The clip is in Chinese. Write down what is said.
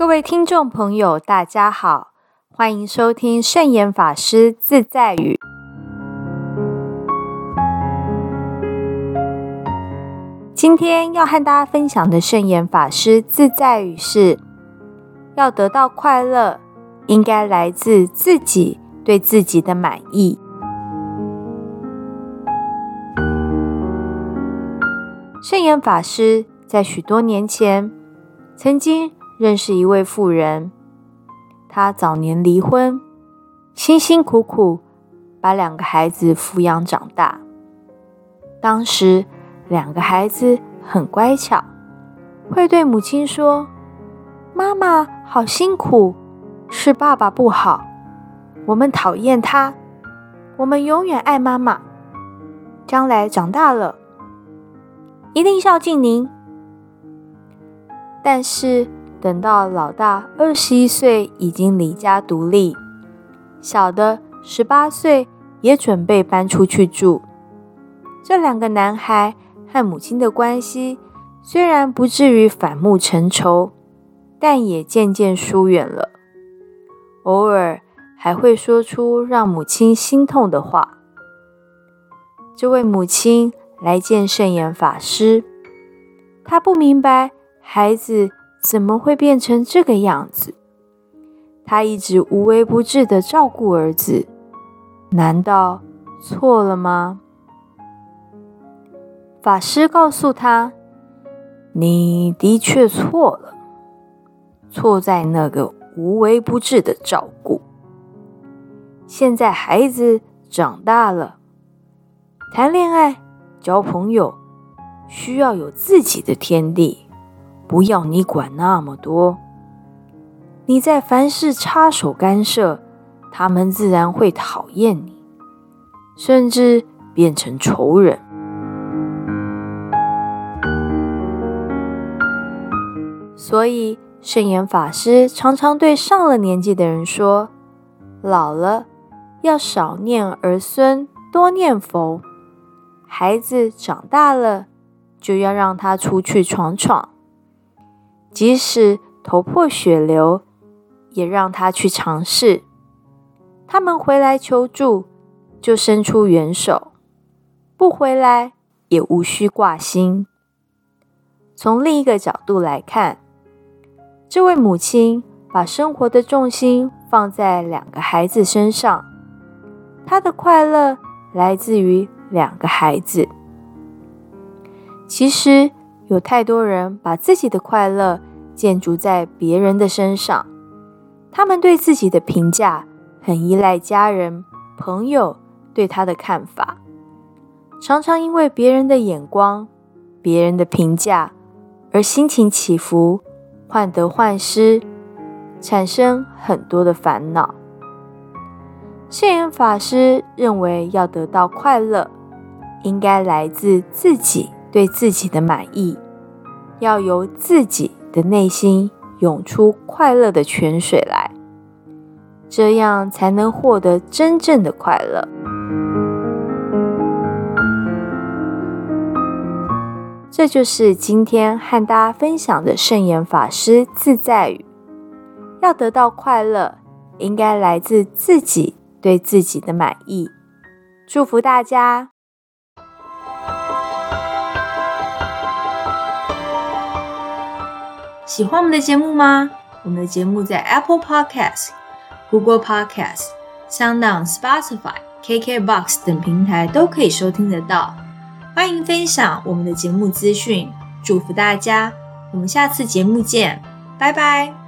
各位听众朋友，大家好，欢迎收听圣严法师自在语。今天要和大家分享的圣严法师自在语是：要得到快乐，应该来自自己对自己的满意。圣严法师在许多年前曾经认识一位妇人，她早年离婚，辛辛苦苦把两个孩子抚养长大。当时两个孩子很乖巧，会对母亲说：“妈妈好辛苦，是爸爸不好，我们讨厌他，我们永远爱妈妈，将来长大了。”一定孝敬您。但是等到老大二十一岁，已经离家独立；小的十八岁，也准备搬出去住。这两个男孩和母亲的关系虽然不至于反目成仇，但也渐渐疏远了。偶尔还会说出让母亲心痛的话。这位母亲。来见圣严法师，她不明白孩子怎么会变成这个样子。他一直无微不至的照顾儿子，难道错了吗？法师告诉他：“你的确错了，错在那个无微不至的照顾。现在孩子长大了，谈恋爱。”交朋友需要有自己的天地，不要你管那么多。你在凡事插手干涉，他们自然会讨厌你，甚至变成仇人。所以圣严法师常常对上了年纪的人说：“老了要少念儿孙，多念佛。”孩子长大了，就要让他出去闯闯，即使头破血流，也让他去尝试。他们回来求助，就伸出援手；不回来，也无需挂心。从另一个角度来看，这位母亲把生活的重心放在两个孩子身上，她的快乐来自于。两个孩子，其实有太多人把自己的快乐建筑在别人的身上，他们对自己的评价很依赖家人、朋友对他的看法，常常因为别人的眼光、别人的评价而心情起伏、患得患失，产生很多的烦恼。圣严法师认为，要得到快乐。应该来自自己对自己的满意，要由自己的内心涌出快乐的泉水来，这样才能获得真正的快乐。这就是今天和大家分享的圣严法师自在语：要得到快乐，应该来自自己对自己的满意。祝福大家！喜欢我们的节目吗？我们的节目在 Apple Podcast、Google Podcast、SoundOn、Spotify、KKBox 等平台都可以收听得到。欢迎分享我们的节目资讯，祝福大家！我们下次节目见，拜拜。